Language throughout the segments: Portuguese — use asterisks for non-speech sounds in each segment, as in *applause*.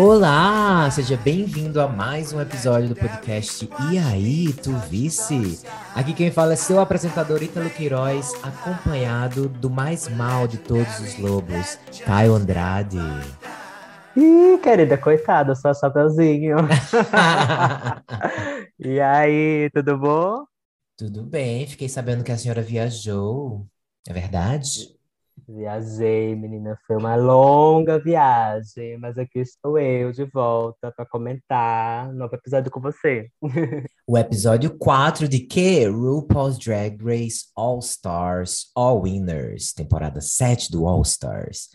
Olá, seja bem-vindo a mais um episódio do podcast E aí, tu vice? Aqui quem fala é seu apresentador Ítalo Queiroz, acompanhado do mais mal de todos os lobos, Caio Andrade. Ih, querida, coitada, só chapeuzinho. *laughs* e aí, tudo bom? Tudo bem, fiquei sabendo que a senhora viajou. É verdade? Viajei, menina, foi uma longa viagem, mas aqui estou eu de volta para comentar novo episódio com você. *laughs* O episódio 4 de que? RuPaul's Drag Race All Stars All Winners, temporada 7 do All Stars.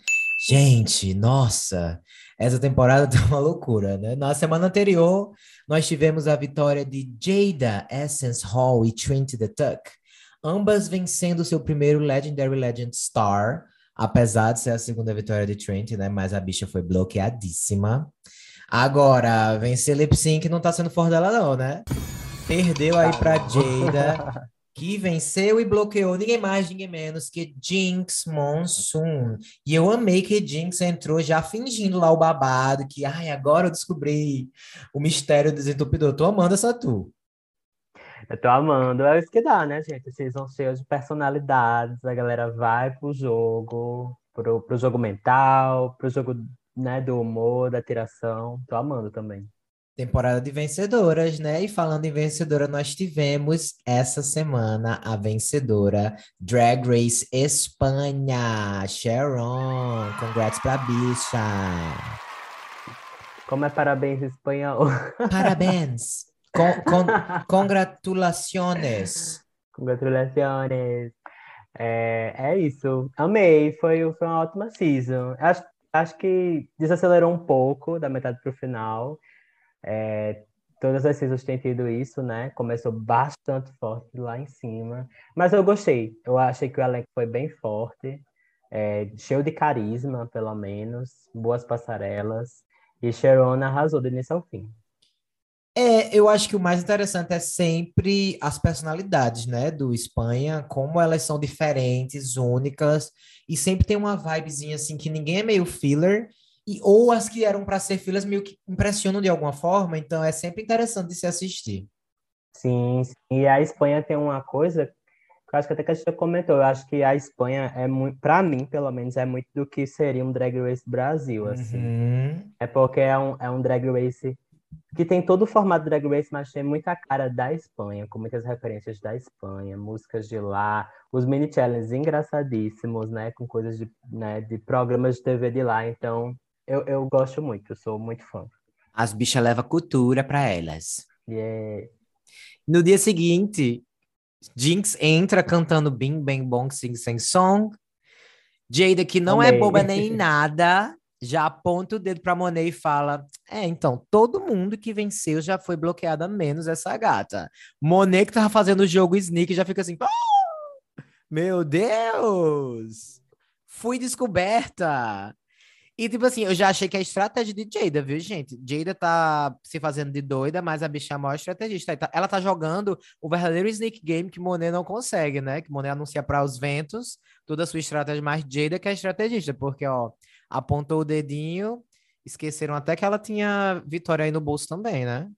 Gente, nossa, essa temporada *laughs* tá uma loucura, né? Na semana anterior, nós tivemos a vitória de Jada Essence Hall e Trinity the Tuck ambas vencendo seu primeiro Legendary Legend Star, apesar de ser a segunda vitória de Trent, né? Mas a bicha foi bloqueadíssima. Agora, vencer Lip Sync não tá sendo forte dela, não, né? Perdeu aí pra Jada, *laughs* que venceu e bloqueou ninguém mais, ninguém menos que Jinx Monsoon. E eu amei que Jinx entrou já fingindo lá o babado, que, ai, agora eu descobri o mistério do desentupidor. Tô amando essa tour. Eu tô amando. É isso que dá, né, gente? Vocês vão cheios de personalidades, a galera vai pro jogo, pro, pro jogo mental, pro jogo né, do humor, da tiração. Tô amando também. Temporada de vencedoras, né? E falando em vencedora, nós tivemos essa semana a vencedora Drag Race Espanha, Sharon. Congrats pra bicha. Como é parabéns espanhol? Parabéns. Con, con, *laughs* congratulações. Congratulações. É, é isso. Amei. Foi, foi uma ótima season. Acho, acho que desacelerou um pouco da metade para o final. É, todas as seasons têm tido isso, né? Começou bastante forte lá em cima. Mas eu gostei. Eu achei que o elenco foi bem forte. É, cheio de carisma, pelo menos. Boas passarelas. E Sharon arrasou do início ao fim. É, eu acho que o mais interessante é sempre as personalidades, né, do Espanha, como elas são diferentes, únicas, e sempre tem uma vibezinha assim que ninguém é meio filler, e ou as que eram para ser fillers meio que impressionam de alguma forma, então é sempre interessante de se assistir. Sim, sim. e a Espanha tem uma coisa que eu acho que até que a gente comentou, eu acho que a Espanha é muito, para mim, pelo menos, é muito do que seria um Drag Race Brasil, assim. Uhum. É porque é um, é um Drag Race que tem todo o formato Drag Race, mas tem muita cara da Espanha, com muitas referências da Espanha, músicas de lá, os mini challenges engraçadíssimos, né, com coisas de, né, de programas de TV de lá. Então, eu, eu gosto muito, eu sou muito fã. As bichas levam cultura para elas. Yeah. No dia seguinte, Jinx entra cantando Bing Bang Bong Sing Sing Song. Jada, que não é Amei. é boba nem nada, já aponta o dedo para Monet e fala: É, então, todo mundo que venceu já foi bloqueada, menos essa gata. Monet, que tava fazendo o jogo Sneak, já fica assim: oh! Meu Deus! Fui descoberta! E, tipo assim, eu já achei que a estratégia de Jada, viu, gente? Jada tá se fazendo de doida, mas a bicha é a maior estrategista. Ela tá jogando o verdadeiro Sneak Game que Monet não consegue, né? Que Monet anuncia para os ventos toda a sua estratégia, mas Jada que é a estrategista, porque, ó, apontou o dedinho, esqueceram até que ela tinha vitória aí no bolso também, né?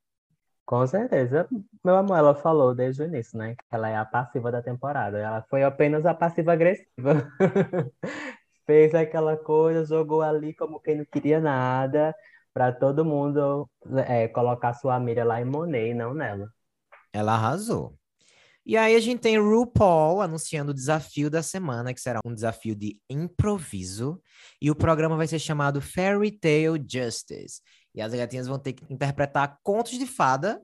Com certeza. Meu amor, ela falou desde o início, né? Que ela é a passiva da temporada. Ela foi apenas a passiva agressiva. *laughs* Fez aquela coisa, jogou ali como quem não queria nada, para todo mundo é, colocar sua mira lá em Monet e não nela. Ela arrasou. E aí a gente tem RuPaul anunciando o desafio da semana, que será um desafio de improviso, e o programa vai ser chamado Fairy Tale Justice. E as gatinhas vão ter que interpretar contos de fada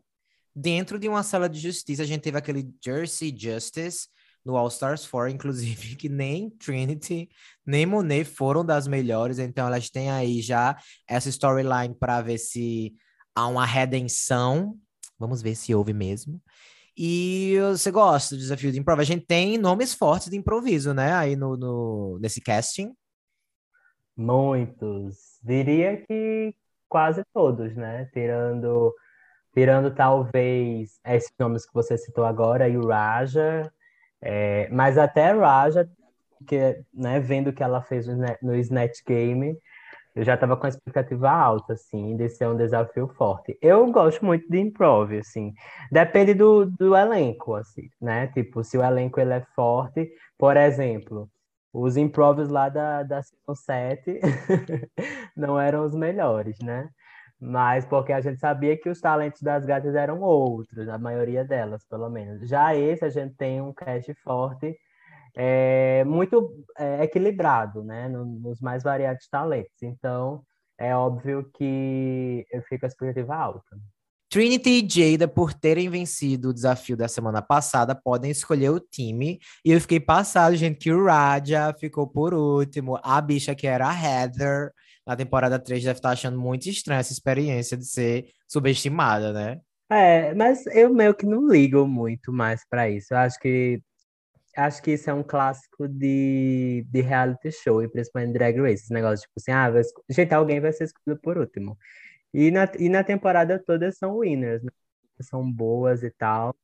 dentro de uma sala de justiça. A gente teve aquele Jersey Justice no All Stars 4, inclusive, *laughs* que nem Trinity, nem Monet foram das melhores, então elas têm aí já essa storyline para ver se há uma redenção. Vamos ver se houve mesmo. E você gosta do desafio de improviso? A gente tem nomes fortes de improviso, né? Aí no, no, nesse casting. Muitos. Diria que quase todos, né? Tirando, tirando talvez esses nomes que você citou agora e o Raja. É, mas até Raja, que, né, vendo o que ela fez no, no Snatch Game, eu já estava com a expectativa alta, assim, de ser um desafio forte. Eu gosto muito de improv, assim. Depende do, do elenco, assim, né? Tipo, se o elenco ele é forte, por exemplo, os improvs lá da, da Season 7 *laughs* não eram os melhores, né? Mas porque a gente sabia que os talentos das gatas eram outros, a maioria delas, pelo menos. Já esse, a gente tem um cast forte é, muito é, equilibrado, né, nos mais variados talentos. Então, é óbvio que eu fico com a expectativa alta. Trinity e Jada, por terem vencido o desafio da semana passada, podem escolher o time. E eu fiquei passado, gente, que o Raja ficou por último. A bicha que era a Heather, na temporada 3, deve estar achando muito estranha essa experiência de ser subestimada, né? É, mas eu meio que não ligo muito mais para isso. Eu acho que acho que isso é um clássico de, de reality show, e principalmente Drag Race, esse negócio, tipo assim, ah, vai, gente, alguém vai ser escolhido por último. E na, e na temporada toda são winners, né? São boas e tal.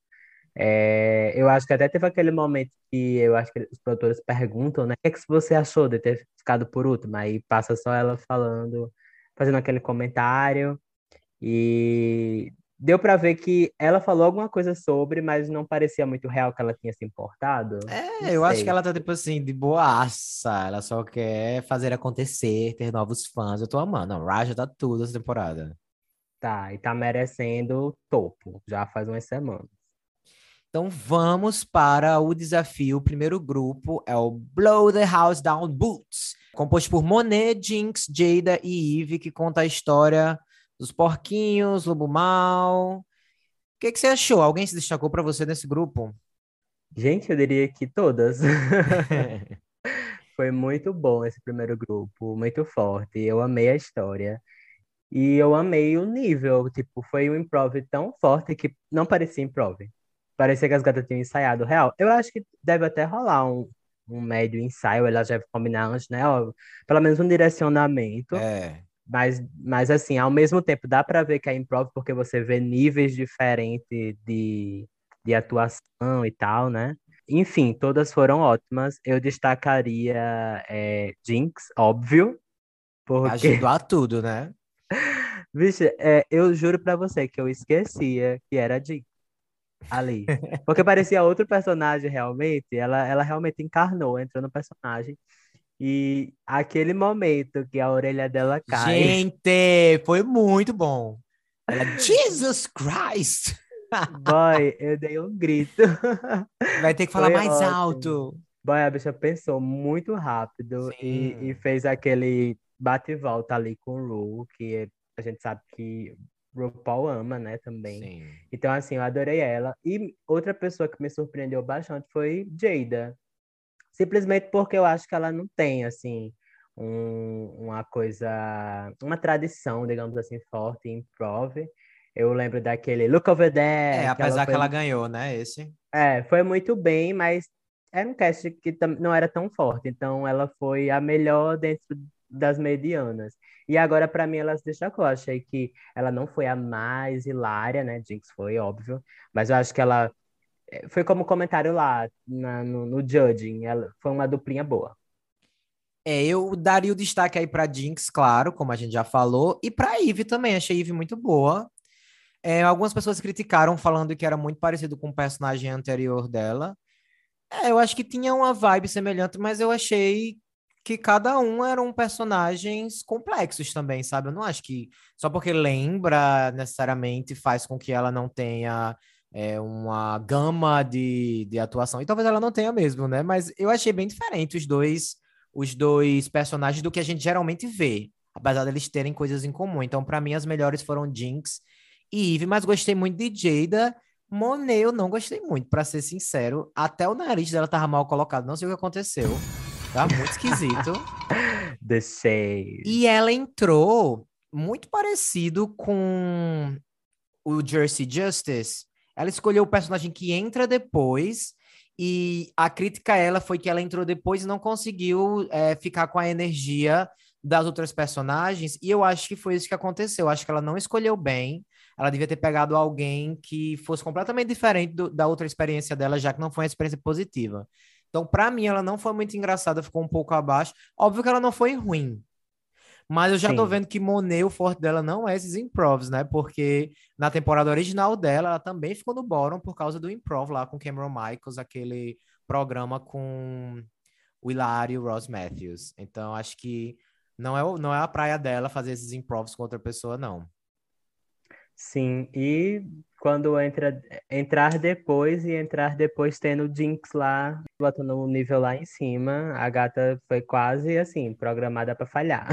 É, eu acho que até teve aquele momento que eu acho que os produtores perguntam, né? O que, é que você achou de ter ficado por último? Aí passa só ela falando, fazendo aquele comentário. E deu para ver que ela falou alguma coisa sobre, mas não parecia muito real que ela tinha se importado. É, eu acho que ela tá tipo assim, de boaça. Ela só quer fazer acontecer, ter novos fãs. Eu tô amando. A Raja tá tudo essa temporada. Tá, e tá merecendo topo, já faz umas semanas. Então vamos para o desafio. O primeiro grupo é o Blow the House Down Boots, composto por Monet, Jinx, Jada e Eve, que conta a história dos porquinhos, Lobo Mal. O que, que você achou? Alguém se destacou para você nesse grupo? Gente, eu diria que todas. *laughs* *laughs* Foi muito bom esse primeiro grupo, muito forte. Eu amei a história. E eu amei o nível, tipo, foi um improv tão forte que não parecia improv. Parecia que as gatas tinham ensaiado real. Eu acho que deve até rolar um, um médio ensaio, elas devem combinar antes, né? Ó, pelo menos um direcionamento. É. Mas, mas assim, ao mesmo tempo, dá para ver que é improv porque você vê níveis diferentes de, de atuação e tal, né? Enfim, todas foram ótimas. Eu destacaria é, Jinx, óbvio. Porque... Ajudou a tudo, né? *laughs* Vixe, é, eu juro para você que eu esquecia que era Jinx ali. Porque parecia outro personagem realmente. Ela, ela realmente encarnou, entrou no personagem. E aquele momento que a orelha dela cai. Gente, foi muito bom. Ela, Jesus Christ! Boy, eu dei um grito. Vai ter que falar foi mais ótimo. alto. Boy, a bicha pensou muito rápido e, e, fez aquele bate e volta ali com o Ru, que a gente sabe que RuPaul ama, né, também. Sim. Então, assim, eu adorei ela. E outra pessoa que me surpreendeu bastante foi Jada simplesmente porque eu acho que ela não tem, assim, um, uma coisa, uma tradição, digamos assim, forte em prove. Eu lembro daquele Look Over There. É, apesar que ela, foi... que ela ganhou, né, esse. É, foi muito bem, mas era um cast que não era tão forte, então ela foi a melhor dentro das medianas. E agora, para mim, ela se destacou. Eu achei que ela não foi a mais hilária, né? Jinx foi, óbvio. Mas eu acho que ela foi como comentário lá na, no, no judging, ela, foi uma duplinha boa. É, eu daria o destaque aí para Jinx, claro, como a gente já falou, e para Eve também, achei Eve muito boa. É, algumas pessoas criticaram falando que era muito parecido com o personagem anterior dela. É, eu acho que tinha uma vibe semelhante, mas eu achei que cada um eram personagens complexos também, sabe? Eu não acho que só porque lembra necessariamente faz com que ela não tenha é, uma gama de, de atuação. E talvez ela não tenha mesmo, né? Mas eu achei bem diferente os dois, os dois personagens do que a gente geralmente vê, apesar deles terem coisas em comum. Então, para mim, as melhores foram Jinx e Eve, mas gostei muito de Jada. Monet eu não gostei muito, para ser sincero. Até o nariz dela tava mal colocado, não sei o que aconteceu. Tá muito esquisito. *laughs* The shade. E ela entrou muito parecido com o Jersey Justice, ela escolheu o personagem que entra depois, e a crítica a ela foi que ela entrou depois e não conseguiu é, ficar com a energia das outras personagens, e eu acho que foi isso que aconteceu. Eu acho que ela não escolheu bem. Ela devia ter pegado alguém que fosse completamente diferente do, da outra experiência dela, já que não foi uma experiência positiva. Então, para mim, ela não foi muito engraçada, ficou um pouco abaixo. Óbvio que ela não foi ruim, Mas eu já tô Sim. vendo que Monet, o forte dela não é esses improvs, né? Porque na temporada original dela, ela também ficou no bottom por causa do improv lá com Cameron Michaels, aquele programa com o Hilário e o Ross Matthews. Então, acho que não é, não é a praia dela fazer esses improvs com outra pessoa, não. Sim, e quando entra, entrar depois e entrar depois tendo Jinx lá, botando o nível lá em cima, a gata foi quase assim, programada para falhar.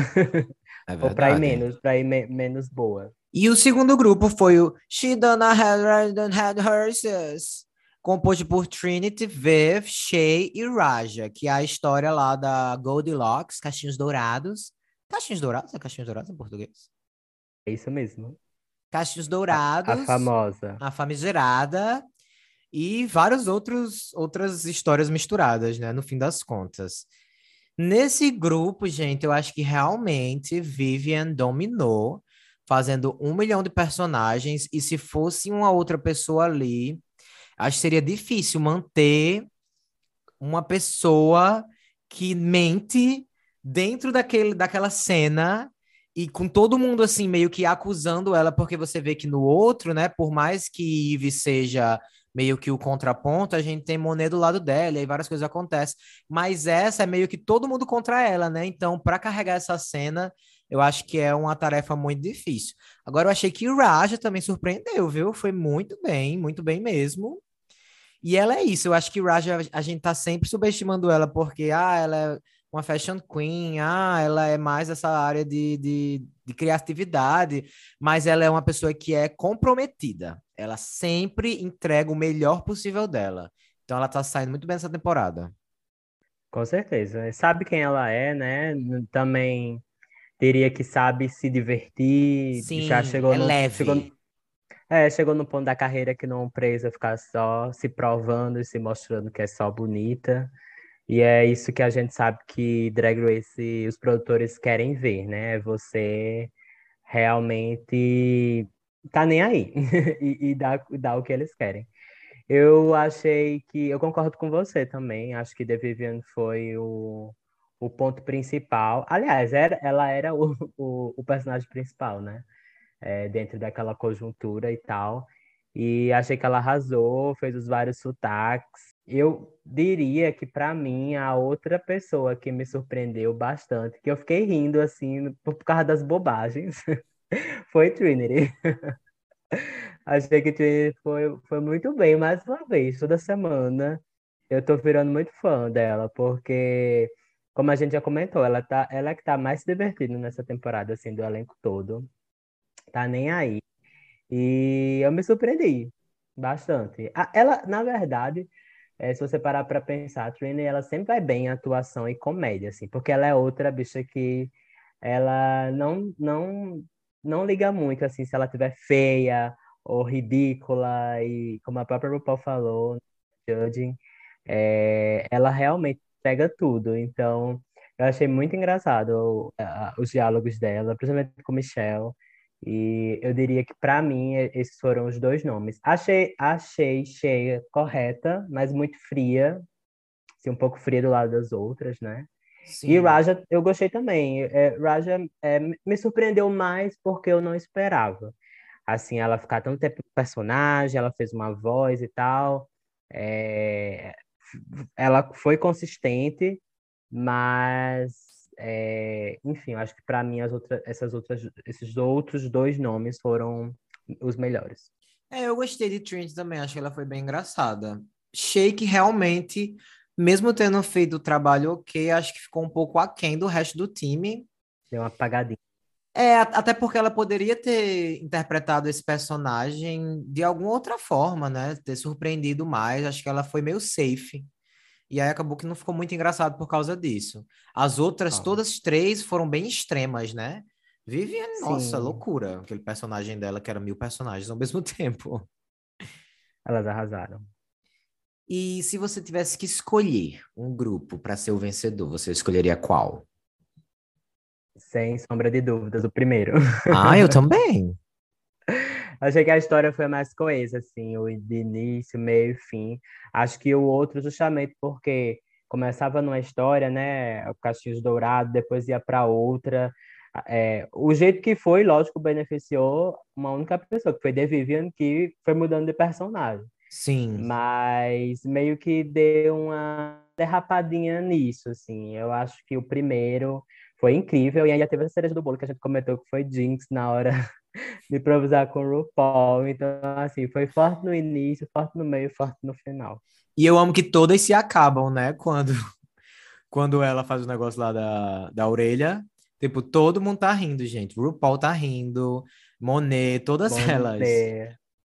É *laughs* Ou para ir menos, para ir me- menos boa. E o segundo grupo foi o She Donna Had, Had Horses, composto por Trinity, Viv, Shay e Raja, que é a história lá da Goldilocks, Caixinhos Dourados. Caixinhos Dourados? É Caixinhos Dourados em português? É isso mesmo. Caixinhos A Dourados, famosa. a famigerada e várias outros, outras histórias misturadas, né? No fim das contas. Nesse grupo, gente, eu acho que realmente Vivian dominou, fazendo um milhão de personagens, e se fosse uma outra pessoa ali, acho que seria difícil manter uma pessoa que mente dentro daquele, daquela cena e com todo mundo assim meio que acusando ela, porque você vê que no outro, né, por mais que Eve seja meio que o contraponto, a gente tem Monet do lado dela e várias coisas acontecem, mas essa é meio que todo mundo contra ela, né? Então, para carregar essa cena, eu acho que é uma tarefa muito difícil. Agora eu achei que Raja também surpreendeu, viu? Foi muito bem, muito bem mesmo. E ela é isso, eu acho que Raja, a gente tá sempre subestimando ela, porque, ah, ela é uma fashion queen, ah, ela é mais essa área de, de, de criatividade, mas ela é uma pessoa que é comprometida. Ela sempre entrega o melhor possível dela. Então ela tá saindo muito bem essa temporada. Com certeza. Sabe quem ela é, né? Também teria que sabe se divertir. Sim, já chegou é no, leve. chegou no- é, chegou no ponto da carreira que não precisa ficar só se provando e se mostrando que é só bonita. E é isso que a gente sabe que Drag Race os produtores querem ver, né? Você realmente tá nem aí *laughs* e, e dá, dá o que eles querem. Eu achei que. Eu concordo com você também. Acho que The Vivian foi o, o ponto principal. Aliás, era, ela era o, *laughs* o, o personagem principal, né? É, dentro daquela conjuntura e tal. E achei que ela arrasou, fez os vários sotaques. Eu diria que, para mim, a outra pessoa que me surpreendeu bastante, que eu fiquei rindo assim por causa das bobagens, *laughs* foi Trinity. *laughs* Achei que Trinity foi, foi muito bem, mais uma vez, toda semana. Eu tô virando muito fã dela, porque, como a gente já comentou, ela, tá, ela é que tá mais se divertindo nessa temporada, assim, do elenco todo. Tá nem aí. E eu me surpreendi bastante. Ela, na verdade, eh, se você parar pra pensar, a Trinity, ela sempre vai bem em atuação e comédia, assim, porque ela é outra bicha que ela não, não, não liga muito, assim, se ela tiver feia ou ridícula, e como a própria RuPaul falou, Judging, é, ela realmente pega tudo. Então, eu achei muito engraçado ah, os diálogos dela, principalmente com Michelle. E eu diria que, para mim, e- esses foram os dois nomes. Achei, achei cheia, correta, mas muito fria. Assim, um pouco fria do lado das outras, né? Sim. E Raja, eu gostei também. É, Raja é, me surpreendeu mais porque eu não esperava. Assim, ela ficar tanto tempo personagem, ela fez uma voz e tal. É, ela foi consistente, mas, é, enfim, eu acho que para mim as outras, essas outras, esses outros dois nomes foram os melhores. É, eu gostei de Trinity também, acho que ela foi bem engraçada. Shake realmente, mesmo tendo feito o trabalho ok, acho que ficou um pouco aquém do resto do time. Deu uma apagadinha. É, até porque ela poderia ter interpretado esse personagem de alguma outra forma, né? Ter surpreendido mais. Acho que ela foi meio safe. E aí acabou que não ficou muito engraçado por causa disso. As outras, Ah. todas três, foram bem extremas, né? Vivian, nossa, Sim. loucura. Aquele personagem dela que era mil personagens ao mesmo *laughs* tempo. Elas arrasaram. E se você tivesse que escolher um grupo para ser o vencedor, você escolheria qual? Sem sombra de dúvidas, o primeiro. Ah, eu *laughs* também. Achei que a história foi mais coesa, assim, o de início, meio e fim. Acho que o outro, justamente porque começava numa história, né? O Castilhos Dourado, depois ia para outra. É, o jeito que foi, lógico, beneficiou uma única pessoa, que foi The Vivian, que foi mudando de personagem. Sim. Mas meio que deu uma derrapadinha nisso, assim. Eu acho que o primeiro foi incrível, e ainda teve a cereja do bolo que a gente comentou que foi Jinx na hora *laughs* *laughs* de improvisar com o RuPaul. Então, assim, foi forte no início, forte no meio, forte no final. E eu amo que todas se acabam, né? Quando, *laughs* quando ela faz o negócio lá da, da orelha. Tipo, todo mundo tá rindo, gente. RuPaul tá rindo, Monet, todas Monet. elas.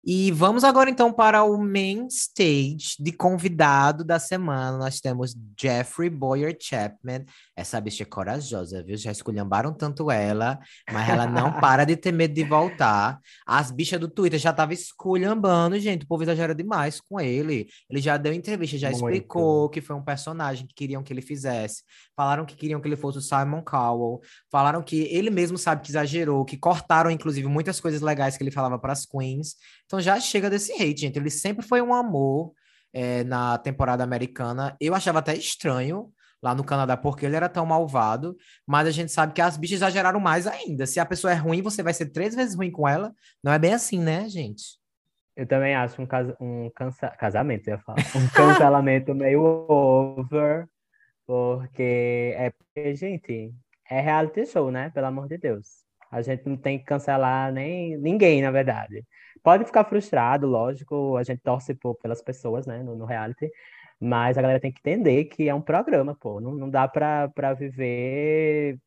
E vamos agora então para o main stage de convidado da semana. Nós temos Jeffrey Boyer Chapman. Essa bicha é corajosa, viu? Já esculhambaram tanto ela, mas ela não *laughs* para de ter medo de voltar. As bichas do Twitter já estavam esculhambando, gente. O povo exagera demais com ele. Ele já deu entrevista, já Muito. explicou que foi um personagem que queriam que ele fizesse. Falaram que queriam que ele fosse o Simon Cowell. Falaram que ele mesmo sabe que exagerou, que cortaram, inclusive, muitas coisas legais que ele falava para as queens. Então já chega desse hate, gente. Ele sempre foi um amor é, na temporada americana. Eu achava até estranho lá no Canadá porque ele era tão malvado, mas a gente sabe que as bichas exageraram mais ainda. Se a pessoa é ruim, você vai ser três vezes ruim com ela. Não é bem assim, né, gente? Eu também acho um, um cansa casamento, eu ia falar. Um *laughs* cancelamento meio over, porque é porque, gente, é reality show, né? Pelo amor de Deus. A gente não tem que cancelar nem ninguém, na verdade. Pode ficar frustrado, lógico, a gente torce por, pelas pessoas, né, no, no, reality, mas a galera tem que entender que é um programa, pô, não, não dá pra, viver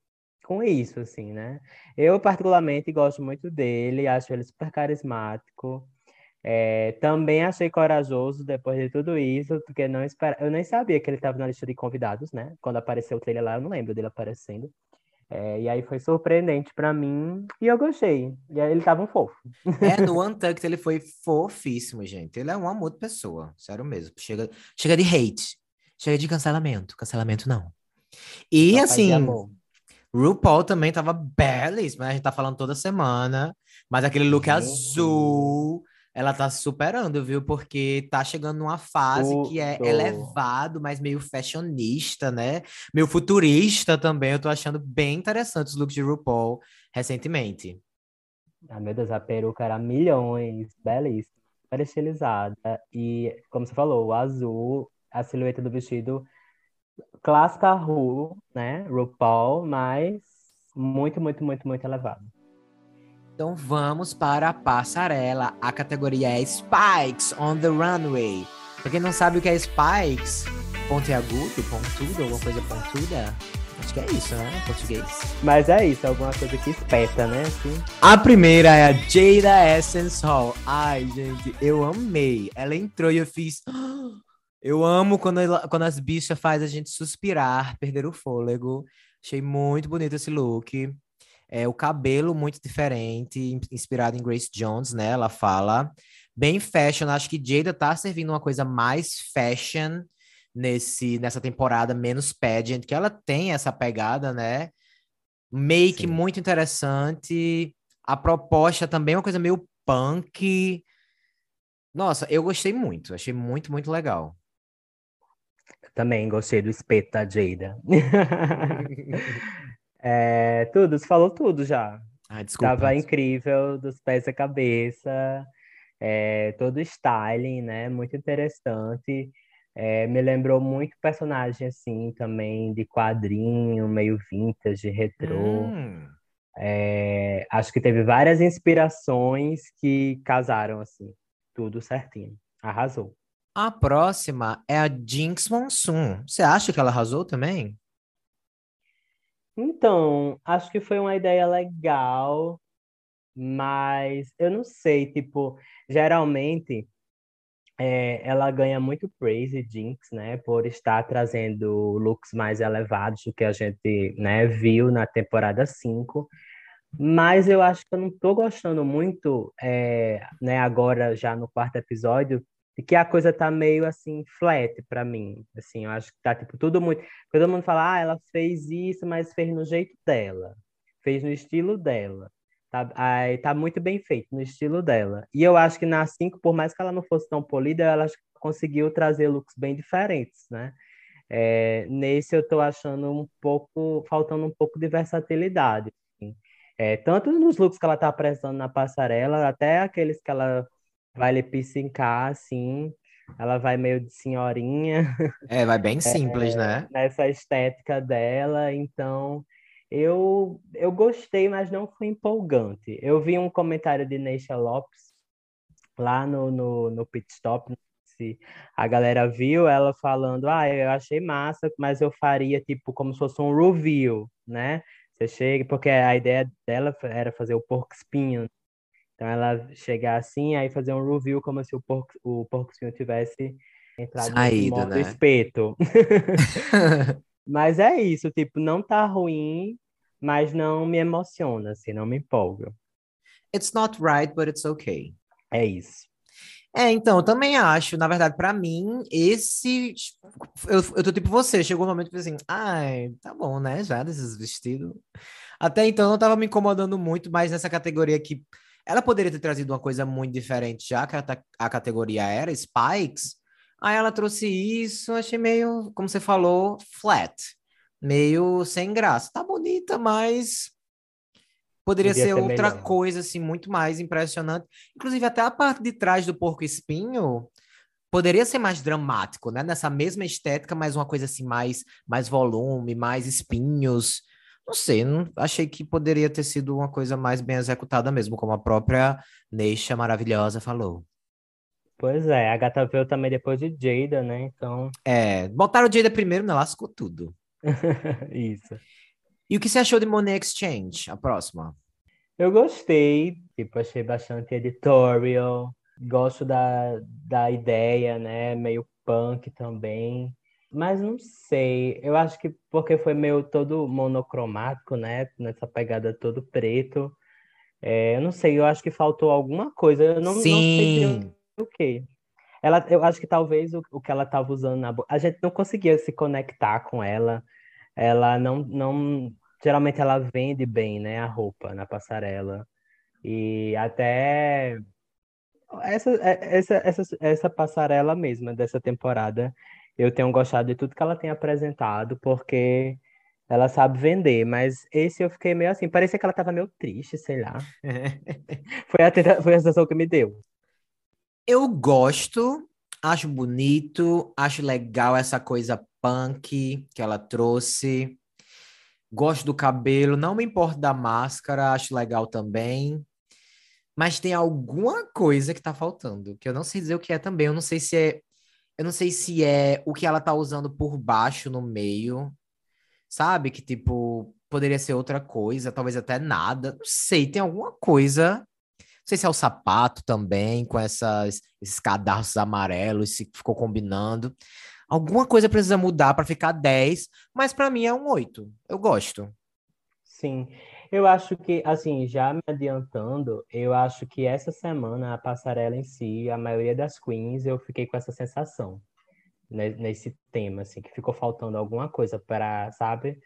com isso, assim, né? Eu, particularmente, gosto muito dele, acho ele super carismático, é, também achei corajoso depois de tudo isso, porque não espera... eu nem sabia que ele estava na lista de convidados, né? Quando apareceu o trailer lá, eu não lembro dele aparecendo. É, e aí foi surpreendente para mim e eu gostei. E aí ele tava um fofo. É, no *laughs* Untucked ele foi fofíssimo, gente. Ele é um amor de pessoa, sério mesmo. Chega, chega de hate, chega de cancelamento. Cancelamento não. E Só assim, RuPaul também tava belíssimo, né? A gente tá falando toda semana, mas aquele look azul ela tá superando, viu? Porque tá chegando numa fase que é elevado, mas meio fashionista, né? Meio futurista também. Eu tô achando bem interessante os looks de RuPaul recentemente. Ah, meu Deus, a peruca era milhões, belíssima, super estilizada. E, como você falou, o azul, a silhueta do vestido clássica Ru, né? RuPaul, mas muito, muito, muito, muito elevado. Então vamos para a passarela. A categoria é Spikes on the Runway. Pra quem não sabe o que é Spikes, pontiagudo, pontudo, alguma coisa pontuda. Acho que é isso, né? Em português. Mas é isso, alguma coisa que espeta, né? Assim. A primeira é a Jada Essence Hall. Ai, gente, eu amei. Ela entrou e eu fiz. *gasps* Eu amo quando, ela, quando as bichas fazem a gente suspirar, perder o fôlego. Achei muito bonito esse look. É, o cabelo muito diferente, inspirado em Grace Jones, né? Ela fala. Bem fashion, acho que Jada tá servindo uma coisa mais fashion nesse, nessa temporada, menos pageant, que ela tem essa pegada, né? Make Sim. muito interessante. A proposta também é uma coisa meio punk. Nossa, eu gostei muito, achei muito, muito legal. Também gostei do espeto da Jada. *laughs* É, tudo, você falou tudo já. Ah, desculpa. Tava incrível, dos pés à cabeça, é, todo styling, né? Muito interessante. É, me lembrou muito personagem, assim, também de quadrinho, meio vintage, retrô. Hum. É, acho que teve várias inspirações que casaram, assim, tudo certinho. Arrasou. A próxima é a Jinx Monsoon. Você acha que ela arrasou também? Então, acho que foi uma ideia legal, mas eu não sei, tipo, geralmente é, ela ganha muito praise, Jinx, né, por estar trazendo looks mais elevados do que a gente, né, viu na temporada 5. Mas eu acho que eu não tô gostando muito, é, né, agora já no quarto episódio, de que a coisa tá meio assim flat para mim, assim, eu acho que tá tipo tudo muito, todo mundo fala, ah, ela fez isso, mas fez no jeito dela, fez no estilo dela. Tá, aí, tá muito bem feito no estilo dela. E eu acho que na 5, por mais que ela não fosse tão polida, ela conseguiu trazer looks bem diferentes, né? É, nesse eu tô achando um pouco, faltando um pouco de versatilidade. Assim. É, tanto nos looks que ela tá apresentando na passarela, até aqueles que ela vai lhe piscincar, assim, ela vai meio de senhorinha. É, vai bem *laughs* simples, é, né? Nessa estética dela, então eu, eu gostei, mas não foi empolgante. Eu vi um comentário de Neisha Lopes lá no, no, no Pit Stop, se a galera viu ela falando, ah, eu achei massa, mas eu faria tipo como se fosse um review, né? Você chega, porque a ideia dela era fazer o porco espinho. Então ela chegar assim, aí fazer um review como se o porco, o porco espinho tivesse entrado Saído, no modo né? espeto. *laughs* *laughs* Mas é isso, tipo, não tá ruim, mas não me emociona, assim, não me empolga. It's not right, but it's okay. É isso. É, então, eu também acho, na verdade, pra mim, esse. Eu, eu tô tipo você, chegou um momento que assim, ai, tá bom, né? Já desses vestidos. Até então não tava me incomodando muito, mas nessa categoria que ela poderia ter trazido uma coisa muito diferente, já que a, a categoria era Spikes. Aí ela trouxe isso, achei meio, como você falou, flat. Meio sem graça. Tá bonita, mas poderia Podia ser outra melhor. coisa, assim, muito mais impressionante. Inclusive, até a parte de trás do porco espinho poderia ser mais dramático, né? Nessa mesma estética, mas uma coisa assim, mais, mais volume, mais espinhos. Não sei, não, achei que poderia ter sido uma coisa mais bem executada mesmo, como a própria Neisha maravilhosa falou. Pois é, a gata veio também depois de Jada, né? Então, É, botaram o Jada primeiro, né? Lascou tudo. *laughs* isso. E o que você achou de Money Exchange? A próxima. Eu gostei, tipo, achei bastante editorial, gosto da, da ideia, né? Meio punk também. Mas não sei, eu acho que porque foi meio todo monocromático, né? Nessa pegada todo preto. É, eu não sei, eu acho que faltou alguma coisa, eu não, não sei Sim. o quê. Ela, eu acho que talvez o, o que ela estava usando na boca, a gente não conseguia se conectar com ela. Ela não, não, geralmente ela vende bem, né, a roupa na passarela. E até essa, é- essa, essa, essa passarela mesma dessa temporada, eu tenho gostado de tudo que ela tem apresentado, porque ela sabe vender, mas esse eu fiquei meio assim, parecia que ela estava meio triste, sei lá. *laughs* Foi a, tenta- foi a sensação que me deu. Eu gosto, acho bonito, acho legal essa coisa punk que ela trouxe. Gosto do cabelo, não me importo da máscara, acho legal também. Mas tem alguma coisa que tá faltando, que eu não sei dizer o que é também. Eu não sei se é, eu não sei se é o que ela tá usando por baixo no meio, sabe? Que tipo, poderia ser outra coisa, talvez até nada. Não sei, tem alguma coisa não sei se é o sapato também, com essas, esses cadarços amarelos, se ficou combinando. Alguma coisa precisa mudar para ficar 10, mas para mim é um 8. Eu gosto. Sim, eu acho que, assim, já me adiantando, eu acho que essa semana a passarela em si, a maioria das queens, eu fiquei com essa sensação ne- nesse tema, assim, que ficou faltando alguma coisa para, sabe,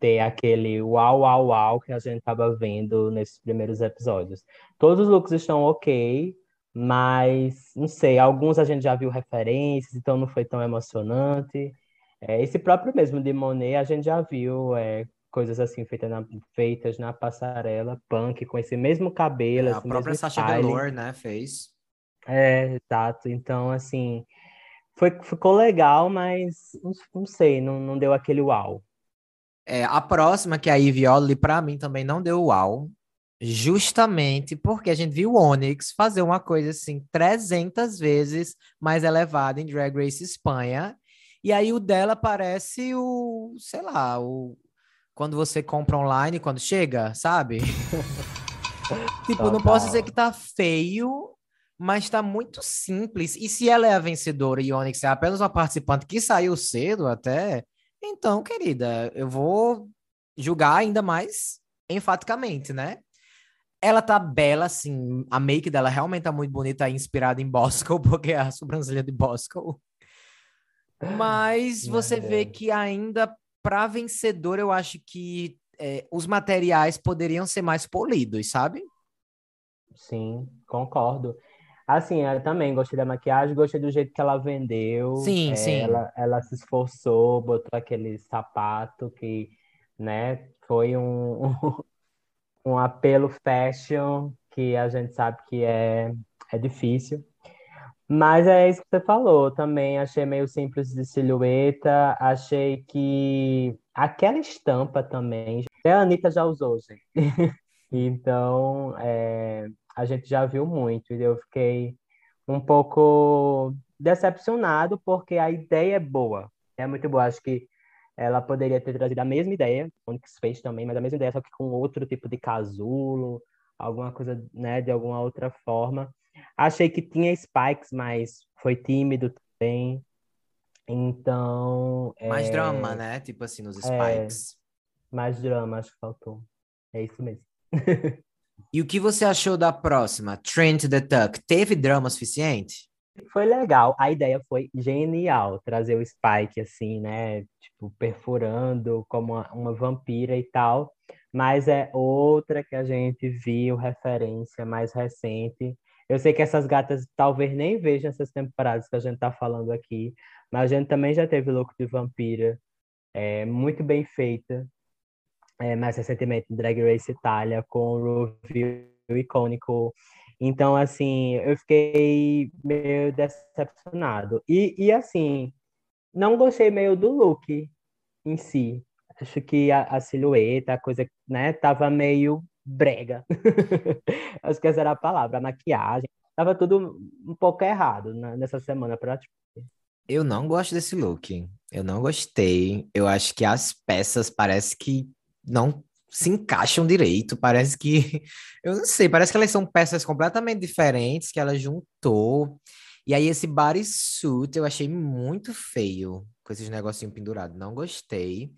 ter aquele uau, uau, uau que a gente tava vendo nesses primeiros episódios. Todos os looks estão ok, mas, não sei, alguns a gente já viu referências, então não foi tão emocionante. É, esse próprio mesmo de Monet, a gente já viu é, coisas assim feitas na, feitas na passarela, punk, com esse mesmo cabelo, É, a própria Sasha. Velour, né, fez. É, exato. Então, assim, foi, ficou legal, mas não, sei, não, não deu aquele uau. É, a próxima, que é a Ivy Ollie, para mim também não deu uau. Justamente porque a gente viu o Onyx fazer uma coisa assim 300 vezes mais elevada em Drag Race Espanha. E aí o dela parece o, sei lá, o quando você compra online, quando chega, sabe? *laughs* Tipo, não posso dizer que tá feio, mas tá muito simples. E se ela é a vencedora e Onyx é apenas uma participante que saiu cedo até, então, querida, eu vou julgar ainda mais enfaticamente, né? Ela tá bela, assim, a make dela realmente tá muito bonita, inspirada em Bosco, *laughs* porque é a sobrancelha de Bosco. *laughs* Mas você vê Deus. que ainda para vencedor, eu acho que é, os materiais poderiam ser mais polidos, sabe? Sim, concordo. Assim, eu também gostei da maquiagem, gostei do jeito que ela vendeu. Sim, É, sim. ela, ela se esforçou, botou aquele sapato que, né, foi um, *laughs* um apelo fashion que a gente sabe que é, é difícil. Mas é isso que você falou, também achei meio simples de silhueta, achei que aquela estampa também, a Anitta já usou, gente. *laughs* então, é, a gente já viu muito, e eu fiquei um pouco decepcionado, porque a ideia é boa, é muito boa, acho que ela poderia ter trazido a mesma ideia, Onyx fez também, mas a mesma ideia, só que com outro tipo de casulo, alguma coisa, né, de alguma outra forma. Achei que tinha spikes, mas foi tímido também. Então. Mais é... drama, né? Tipo assim, nos spikes. É... Mais drama, acho que faltou. É isso mesmo. e o que você achou da próxima? Trent the Tuck? Teve drama suficiente? Foi legal. A ideia foi genial. Trazer o Spike, assim, né? Tipo, perfurando como uma, uma vampira e tal. Mas é outra que a gente viu referência mais recente eu sei que essas gatas talvez nem vejam essas temporadas que a gente tá falando aqui, mas a gente também já teve Louco de Vampira, é, muito bem feita, é, mais recentemente Drag Race Itália, com o review icônico. Então, assim, eu fiquei meio decepcionado. E, e assim, não gostei meio do look em si. Acho que a, a silhueta, a coisa, né, tava meio brega. *laughs* Acho que essa era a palavra, a maquiagem. Tava tudo um pouco errado né, nessa semana ti. Eu não gosto desse look. Eu não gostei. Eu acho que as peças parece que não se encaixam direito. Parece que. *laughs* Eu não sei, parece que elas são peças completamente diferentes que ela juntou. E aí, esse bodysuit eu achei muito feio, com esses negocinhos pendurados. Não gostei.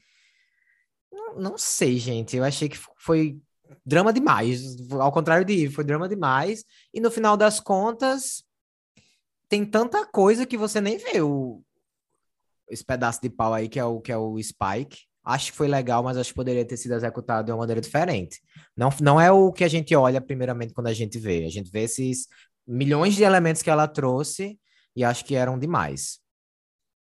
Não, não sei, gente. Eu achei que foi drama demais. Ao contrário de Eve, foi drama demais. E no final das contas, tem tanta coisa que você nem vê o, esse pedaço de pau aí, que é o, que é o Spike. Acho que foi legal, mas acho que poderia ter sido executado de uma maneira diferente. Não, não é o que a gente olha primeiramente quando a gente vê. A gente vê esses milhões de elementos que ela trouxe e acho que eram demais.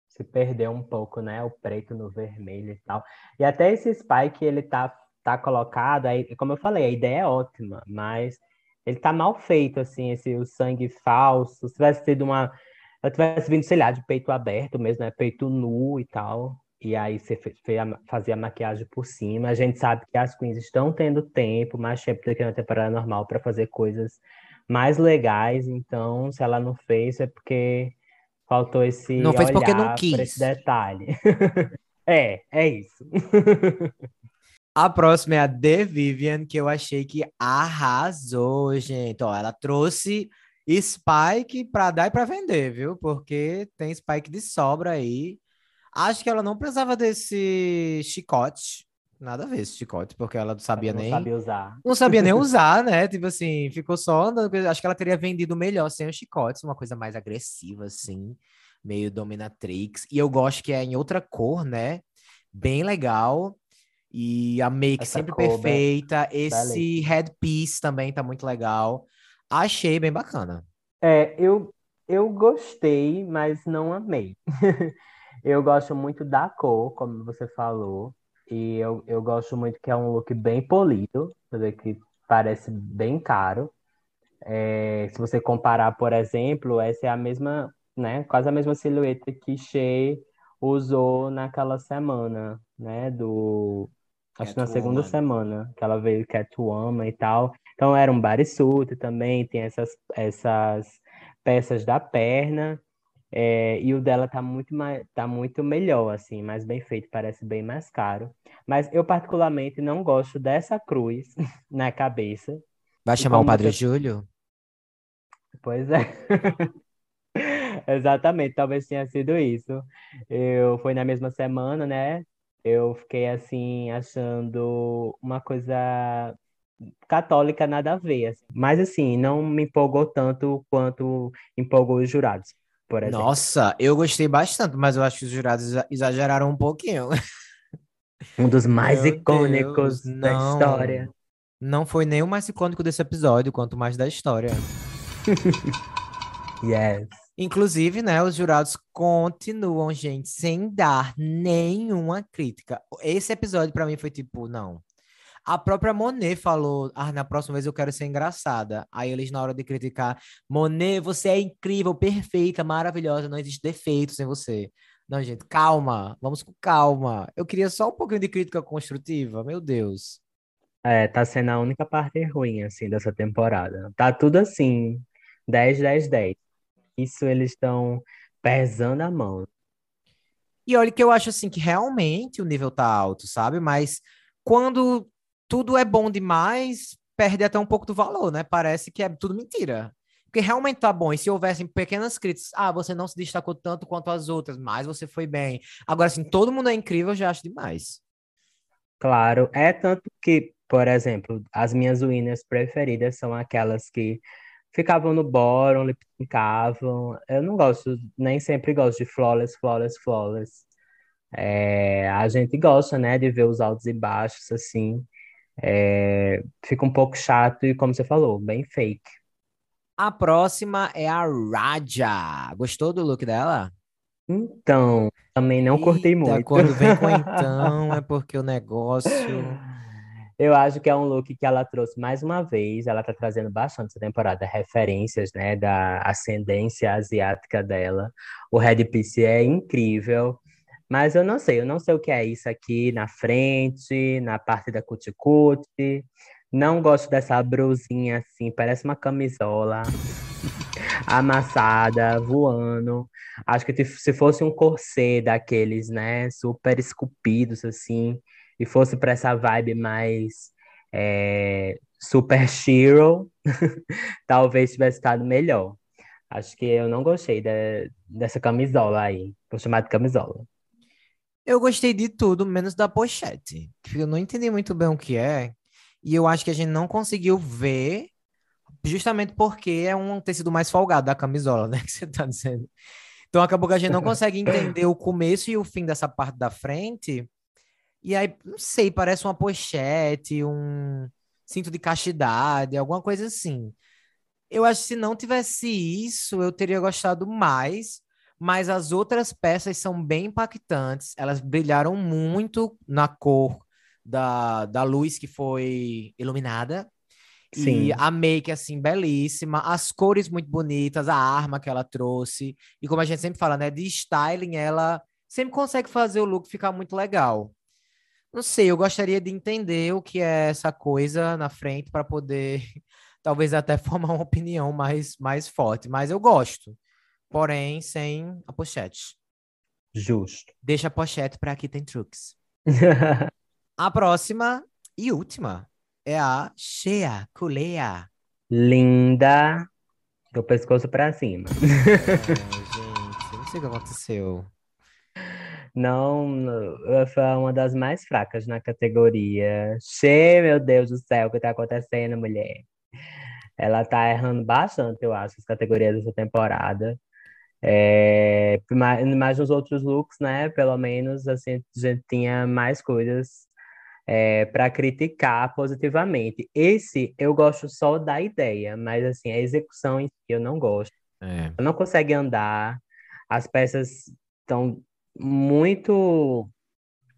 Se perdeu um pouco, né? O preto no vermelho e tal. E até esse Spike, ele tá tá colocado, aí, como eu falei, a ideia é ótima, mas ele tá mal feito, assim, esse o sangue falso. Se tivesse sido uma. Eu tivesse vindo, sei lá, de peito aberto mesmo, né? Peito nu e tal. E aí você fazia a maquiagem por cima. A gente sabe que as queens estão tendo tempo, mais tempo do que na temporada normal, para fazer coisas mais legais. Então, se ela não fez, é porque faltou esse. Não fez porque não quis. Esse detalhe. *laughs* é, é isso. *laughs* A próxima é a The Vivian, que eu achei que arrasou, gente. Ó, ela trouxe Spike para dar e para vender, viu? Porque tem Spike de sobra aí. Acho que ela não precisava desse chicote. Nada a ver esse chicote, porque ela não sabia não nem. Não sabia usar. Não sabia nem *laughs* usar, né? Tipo assim, ficou só andando. Acho que ela teria vendido melhor sem os chicotes, uma coisa mais agressiva, assim, meio dominatrix. E eu gosto que é em outra cor, né? Bem legal. E a make Essa sempre perfeita. Esse headpiece também tá muito legal. Achei bem bacana. É, eu, eu gostei, mas não amei. *laughs* eu gosto muito da cor, como você falou. E eu, eu gosto muito que é um look bem polido, que parece bem caro. É, se você comparar, por exemplo, essa é a mesma, né? Quase a mesma silhueta que Shea usou naquela semana, né? Do Acho que na segunda semana que ela veio Catwoman e tal. Então era um bodysuit também, tem essas, essas peças da perna. É, e o dela tá muito, mais, tá muito melhor, assim, mais bem feito, parece bem mais caro. Mas eu, particularmente, não gosto dessa cruz *laughs* na cabeça. Vai chamar o Padre você... Júlio? Pois é. *laughs* Exatamente, talvez tenha sido isso. Eu fui na mesma semana, né? Eu fiquei assim, achando uma coisa católica nada a ver. Assim. Mas assim, não me empolgou tanto quanto empolgou os jurados, por exemplo. Nossa, eu gostei bastante, mas eu acho que os jurados exageraram um pouquinho. *laughs* Um dos mais Meu icônicos Deus, da história. Não foi nem o mais icônico desse episódio, quanto mais da história. *laughs* yes. Inclusive, né, os jurados continuam, gente, sem dar nenhuma crítica. Esse episódio para mim foi tipo, não. A própria Monet falou: Ah, na próxima vez eu quero ser engraçada. Aí eles, na hora de criticar, Monet, você é incrível, perfeita, maravilhosa, não existe defeitos em você. Não, gente, calma, vamos com calma. Eu queria só um pouquinho de crítica construtiva, meu Deus. É, tá sendo a única parte ruim, assim, dessa temporada. Tá tudo assim, 10, 10, 10. Isso eles estão pesando a mão. E olha que eu acho assim que realmente o nível tá alto, sabe? Mas quando tudo é bom demais, perde até um pouco do valor, né? Parece que é tudo mentira. Porque realmente tá bom. E se houvessem pequenas críticas, ah, você não se destacou tanto quanto as outras, mas você foi bem. Agora, assim, todo mundo é incrível, eu já acho demais. Claro, é tanto que, por exemplo, as minhas winners preferidas são aquelas que ficavam no bottom, lip Eu não gosto, nem sempre gosto de flawless, flawless, flawless. É, a gente gosta, né, de ver os altos e baixos, assim. É, fica um pouco chato e, como você falou, bem fake. A próxima é a Raja. Gostou do look dela? Então, também não Eita, muito. Quando vem com *laughs* então, é porque o negócio. Eu acho que é um look que ela trouxe mais uma vez. Ela tá trazendo bastante essa temporada referências, né, da ascendência asiática dela. O headpiece é incrível. Mas eu não sei, eu não sei o que é isso aqui na frente, na parte da cuticute. Não gosto dessa brusinha assim, parece uma camisola amassada, voando. Acho que se fosse um corset daqueles, né, super esculpidos assim, e fosse para essa vibe mais é, super Shiro, *laughs* talvez tivesse estado melhor. Acho que eu não gostei de, dessa camisola aí, vou chamar de camisola. Eu gostei de tudo, menos da pochete. Eu não entendi muito bem o que é. E eu acho que a gente não conseguiu ver, justamente porque é um tecido mais folgado da camisola, *laughs* né? Que você tá dizendo. Então acabou que a gente não *laughs* consegue entender o começo e o fim dessa parte da frente. E aí, não sei, parece uma pochete, um cinto de castidade, alguma coisa assim. Eu acho que se não tivesse isso, eu teria gostado mais, mas as outras peças são bem impactantes. Elas brilharam muito na cor da, da luz que foi iluminada. Sim. E a make, assim, belíssima. As cores muito bonitas, a arma que ela trouxe. E como a gente sempre fala, né? De styling, ela sempre consegue fazer o look ficar muito legal. Não sei, eu gostaria de entender o que é essa coisa na frente para poder, *laughs* talvez até *laughs* formar uma opinião mais, mais forte. Mas eu gosto, porém sem a pochete. Justo. Deixa a pochete para aqui tem truques. *laughs* a próxima e última é a Shea Culea. Linda, do pescoço para cima. É, gente, não sei o que aconteceu. Não, foi uma das mais fracas na categoria. Che, meu Deus do céu, o que tá acontecendo, mulher? Ela tá errando bastante, eu acho, as categorias dessa temporada. É, mas nos outros looks, né? Pelo menos assim, a gente tinha mais coisas é, para criticar positivamente. Esse eu gosto só da ideia, mas assim, a execução em si eu não gosto. É. Não consegue andar, as peças estão muito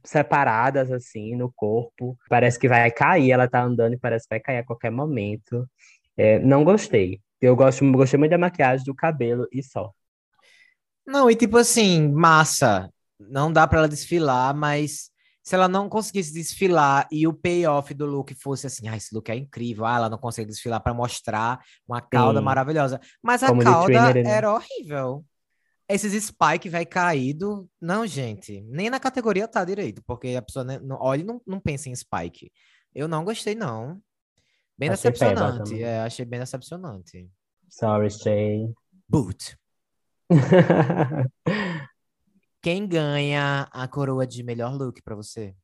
separadas assim no corpo. Parece que vai cair, ela tá andando e parece que vai cair a qualquer momento. É, não gostei. Eu gosto, gostei muito da maquiagem, do cabelo e só. Não, e tipo assim, massa. Não dá para ela desfilar, mas se ela não conseguisse desfilar e o payoff do look fosse assim, ah, esse look é incrível, ah, ela não consegue desfilar para mostrar uma cauda Sim. maravilhosa. Mas a Como cauda né? era horrível esses spike vai caído. Não, gente, nem na categoria tá direito, porque a pessoa não, olha e não, não pensa em spike. Eu não gostei, não. Bem achei decepcionante. É, achei bem decepcionante. Sorry, Shay. Boot. *laughs* Quem ganha a coroa de melhor look para você?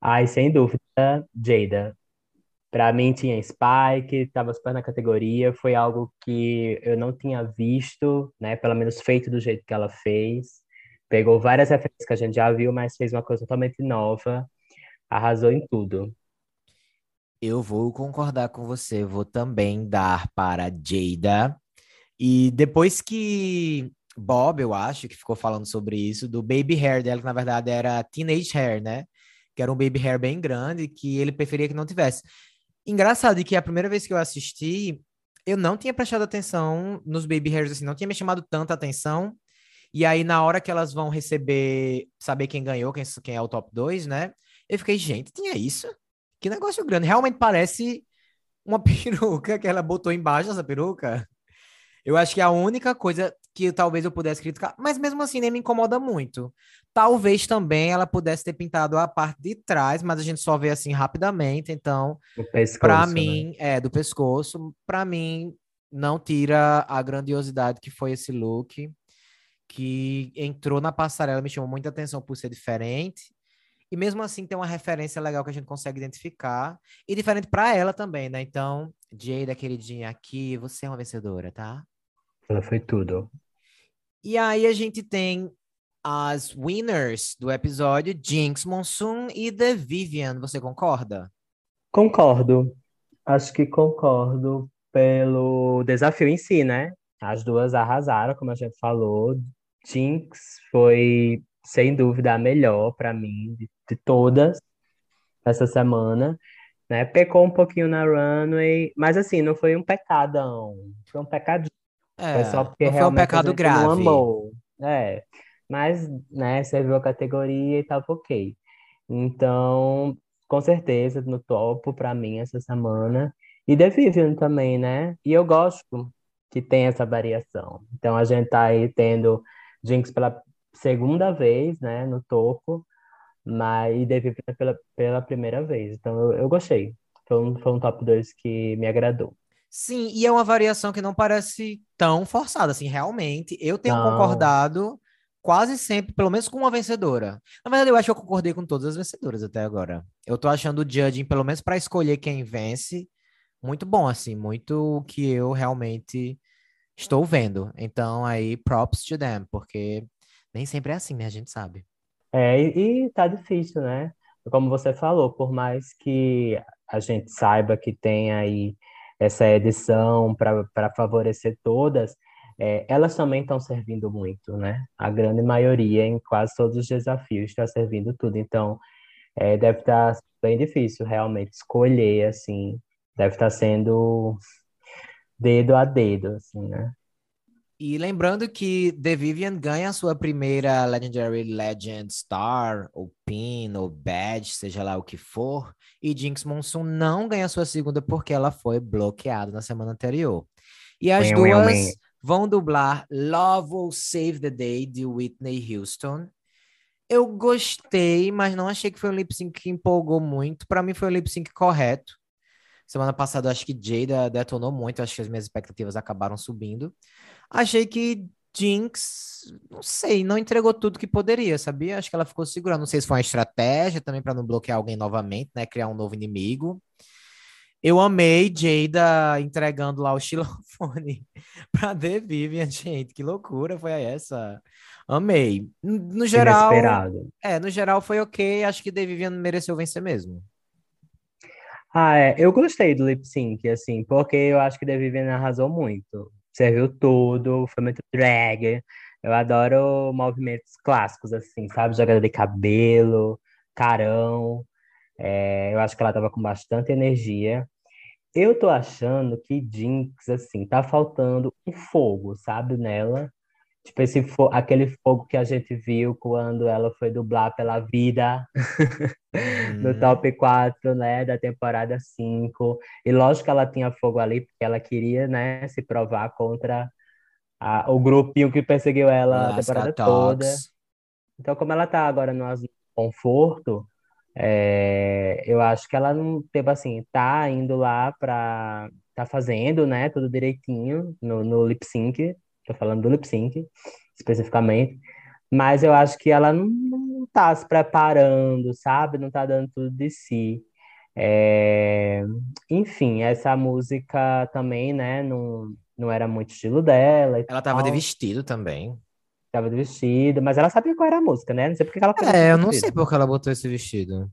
Ai, sem dúvida, Jada. Para mim tinha Spike, estava super na categoria, foi algo que eu não tinha visto, né? Pelo menos feito do jeito que ela fez. Pegou várias referências que a gente já viu, mas fez uma coisa totalmente nova. Arrasou em tudo. Eu vou concordar com você, vou também dar para Jada. E depois que Bob, eu acho, que ficou falando sobre isso, do baby hair dela, que na verdade era teenage hair, né? que era um baby hair bem grande, que ele preferia que não tivesse. Engraçado que a primeira vez que eu assisti, eu não tinha prestado atenção nos baby hairs, assim, não tinha me chamado tanta atenção. E aí, na hora que elas vão receber, saber quem ganhou, quem, quem é o top 2, né? Eu fiquei, gente, tinha isso? Que negócio grande. Realmente parece uma *laughs* peruca que ela botou embaixo essa peruca. Eu acho que é a única coisa que talvez eu pudesse criticar, mas mesmo assim nem me incomoda muito. Talvez também ela pudesse ter pintado a parte de trás, mas a gente só vê assim rapidamente, então para né? mim, é do pescoço, para mim não tira a grandiosidade que foi esse look que entrou na passarela, me chamou muita atenção por ser diferente. E mesmo assim tem uma referência legal que a gente consegue identificar. E diferente para ela também, né? Então, Jada, queridinha, aqui, você é uma vencedora, tá? Ela foi tudo. E aí a gente tem as winners do episódio, Jinx Monsoon e The Vivian. Você concorda? Concordo. Acho que concordo pelo desafio em si, né? As duas arrasaram, como a gente falou. Jinx foi, sem dúvida, a melhor para mim de, de, todas essa semana. Né? Pecou um pouquinho na runway, mas assim, não foi um pecadão. Foi um pecadinho. É, foi só porque foi um pecado grave. Não amou. É. Mas, né, serviu a categoria e tava ok. Então, com certeza, no topo para mim essa semana. E The Vivian também, né? E eu gosto que tem essa variação. Então, a gente tá aí tendo Jinx pela segunda vez, né, no topo, mas e The Vivian pela, pela primeira vez. Então, eu, eu gostei. Foi um, foi um top 2 que me agradou. Sim, e é uma variação que não parece tão forçada, assim, realmente. Eu tenho não. concordado quase sempre, pelo menos com uma vencedora. Na verdade, eu acho que eu concordei com todas as vencedoras até agora. Eu tô achando o judging, pelo menos para escolher quem vence, muito bom, assim, muito que eu realmente estou vendo. Então, aí, props to them, porque nem sempre é assim, né? A gente sabe. É, e, e tá difícil, né? Como você falou, por mais que a gente saiba que tem aí essa edição para favorecer todas, é, elas também estão servindo muito, né? A grande maioria, em quase todos os desafios, está servindo tudo. Então, é, deve estar tá bem difícil realmente escolher, assim, deve estar tá sendo dedo a dedo, assim, né? E lembrando que The Vivian ganha a sua primeira Legendary Legend Star, ou Pin, ou Badge, seja lá o que for, e Jinx Monsoon não ganha a sua segunda porque ela foi bloqueada na semana anterior. E as duas vão dublar Love Will Save the Day, de Whitney Houston. Eu gostei, mas não achei que foi um lip sync que empolgou muito. Para mim foi um lip sync correto. Semana passada acho que Jada detonou muito, acho que as minhas expectativas acabaram subindo. Achei que Jinx, não sei, não entregou tudo que poderia, sabia? Acho que ela ficou segurando. Não sei se foi uma estratégia também para não bloquear alguém novamente, né? Criar um novo inimigo. Eu amei Jada entregando lá o xilofone *laughs* para The Vivian, gente. Que loucura foi essa? Amei. No geral, Inesperado. é, no geral foi ok. Acho que The Vivian mereceu vencer mesmo. Ah, é. Eu gostei do lip sync, assim, porque eu acho que The Vivian arrasou muito serviu tudo, foi muito drag. Eu adoro movimentos clássicos, assim, sabe? Jogada de cabelo, carão. É, eu acho que ela tava com bastante energia. Eu tô achando que Jinx, assim, tá faltando um fogo, sabe, nela. Tipo, esse fo aquele fogo que a gente viu quando ela foi dublar pela vida *laughs* no top 4, né, da temporada 5. E lógico que ela tinha fogo ali, porque ela queria, né, se provar contra a, o grupinho que perseguiu ela a temporada toda. Então, como ela tá agora no conforto, é, eu acho que ela não, tipo assim, tá indo lá pra. tá fazendo, né, tudo direitinho no, no lip sync Tô falando do lip sync, especificamente. Mas eu acho que ela não, não tá se preparando, sabe? Não tá dando tudo de si. É... Enfim, essa música também, né? Não, não era muito estilo dela. ela tava de vestido também. Tava de vestido, mas ela sabia qual era a música, né? Não sei porque ela É, eu não sei porque ela botou esse vestido.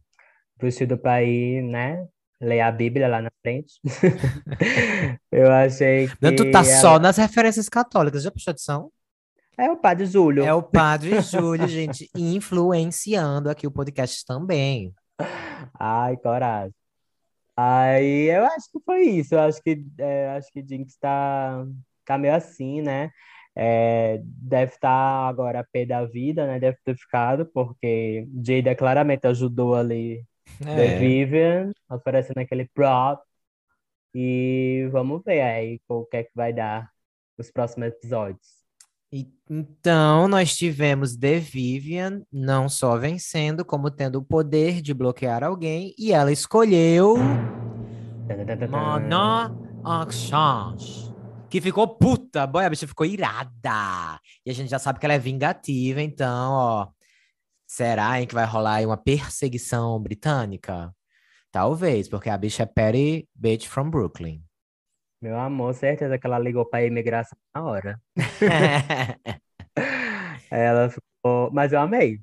Vestido pra ir, né? Ler a Bíblia lá na frente. *laughs* eu achei *laughs* que. Tu tá ela... só nas referências católicas, já prestou atenção? É o Padre Júlio. É o Padre *laughs* Júlio, gente, influenciando aqui o podcast também. Ai, coragem. Aí eu acho que foi isso. Eu acho que, é, acho que Jinx tá, tá meio assim, né? É, deve estar agora a pé da vida, né? Deve ter ficado, porque Jada claramente ajudou ali The É. Vivian, oferecendo aquele prop. E vamos ver aí o que é que vai dar os próximos episódios. Então, nós tivemos The Vivian não só vencendo, como tendo o poder de bloquear alguém, e ela escolheu Mana Exchange, que ficou puta, boy, a bicha ficou irada. E a gente já sabe que ela é vingativa, então, ó, será hein, que vai rolar aí uma perseguição britânica? Talvez, porque a bicha é Patty Bitch from Brooklyn. Meu amor, certeza que ela ligou pra imigração na hora. *laughs* Ela ficou. Mas eu amei.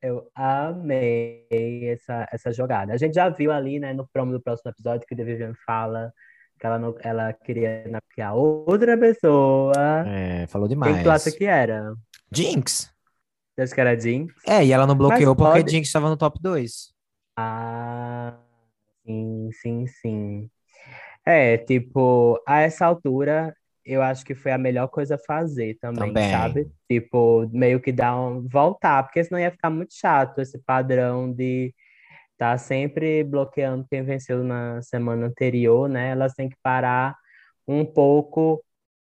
Eu amei essa, essa jogada. A gente já viu ali, né, no promo do próximo episódio, que o The Vivian fala que ela, não, ela queria naquear outra pessoa. É, falou Quem demais. que tu acha que era? Jinx. Que era Jinx? É, e ela não bloqueou Mas porque pode- Jinx estava no top 2. Ah, sim, sim, sim. É, tipo, a essa altura, eu acho que foi a melhor coisa a fazer também, Também. sabe? Tipo, meio que dar um voltar, porque senão ia ficar muito chato esse padrão de tá sempre bloqueando quem venceu na semana anterior, né? Elas têm que parar um pouco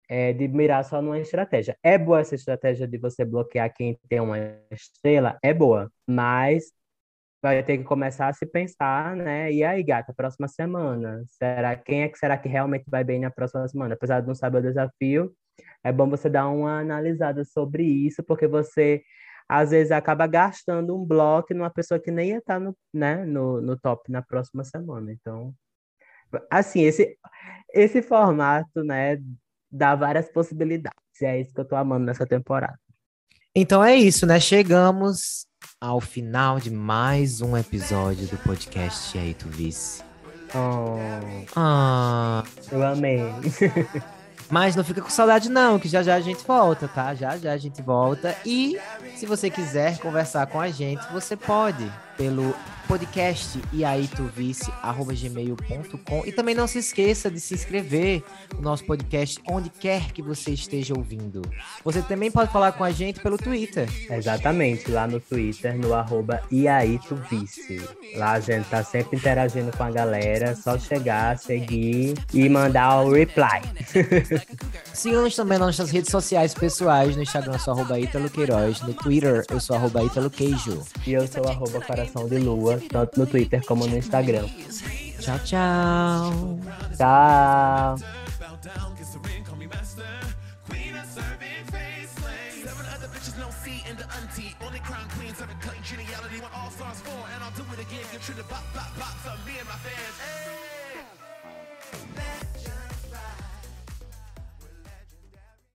é, de mirar só numa estratégia. É boa essa estratégia de você bloquear quem tem uma estrela? É boa, mas vai ter que começar a se pensar, né? E aí, gata, próxima semana, será quem é que será que realmente vai bem na próxima semana? Apesar de não saber o desafio, é bom você dar uma analisada sobre isso, porque você às vezes acaba gastando um bloco numa pessoa que nem ia estar no, né, no, no top na próxima semana. Então, assim, esse, esse formato, né, dá várias possibilidades. E é isso que eu tô amando nessa temporada. Então é isso, né? Chegamos ao final de mais um episódio do podcast E aí, tu vice. Oh, Ah, eu amei. *laughs* mas não fica com saudade não, que já já a gente volta, tá? Já já a gente volta. E se você quiser conversar com a gente, você pode pelo podcast e aí tu vice arroba gmail.com e também não se esqueça de se inscrever no nosso podcast onde quer que você esteja ouvindo. Você também pode falar com a gente pelo Twitter. Exatamente, lá no Twitter, no arroba. Lá a gente tá sempre interagindo com a galera, só chegar, seguir e mandar o reply. *laughs* Siga-nos também nas nossas redes sociais pessoais, no Instagram eu sou arroba Queiroz, no Twitter eu sou arroba Queijo. E eu sou arroba De Lua, tanto no Twitter como no Instagram. Tchau, tchau! Tchau!